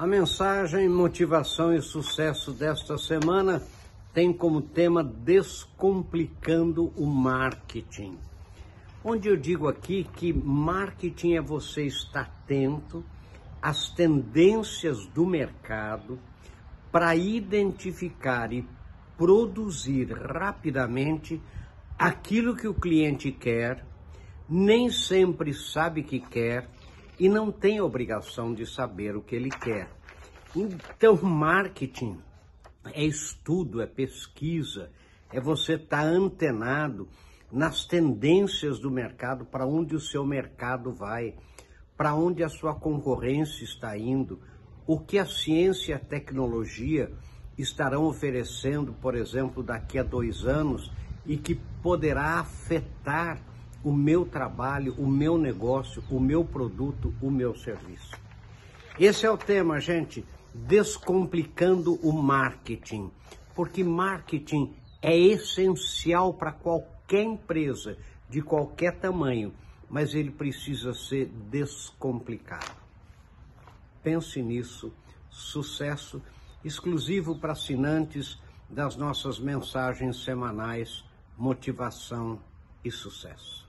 A mensagem Motivação e Sucesso desta semana tem como tema Descomplicando o Marketing. Onde eu digo aqui que marketing é você estar atento às tendências do mercado para identificar e produzir rapidamente aquilo que o cliente quer, nem sempre sabe que quer e não tem obrigação de saber o que ele quer. Então, marketing é estudo, é pesquisa, é você estar tá antenado nas tendências do mercado, para onde o seu mercado vai, para onde a sua concorrência está indo, o que a ciência e a tecnologia estarão oferecendo, por exemplo, daqui a dois anos e que poderá afetar o meu trabalho, o meu negócio, o meu produto, o meu serviço. Esse é o tema, gente, descomplicando o marketing, porque marketing é essencial para qualquer empresa de qualquer tamanho, mas ele precisa ser descomplicado. Pense nisso. Sucesso exclusivo para assinantes das nossas mensagens semanais, motivação e sucesso.